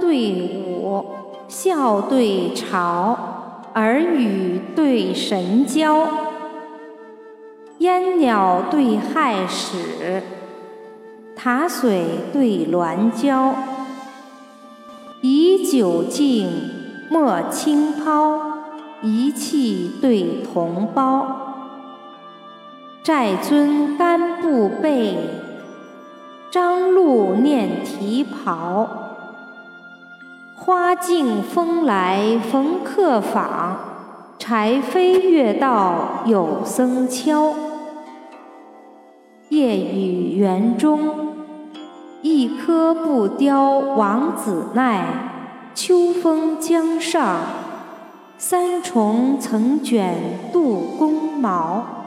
对舞，笑对嘲，耳语对神交，烟鸟对亥始，塔水对鸾交。以酒敬，莫轻抛；一气对同胞。寨尊干布被，张禄念题袍。花径风来逢客访，柴扉月到有僧敲。夜雨园中，一棵不凋王子奈。秋风江上，三重曾卷杜公毛。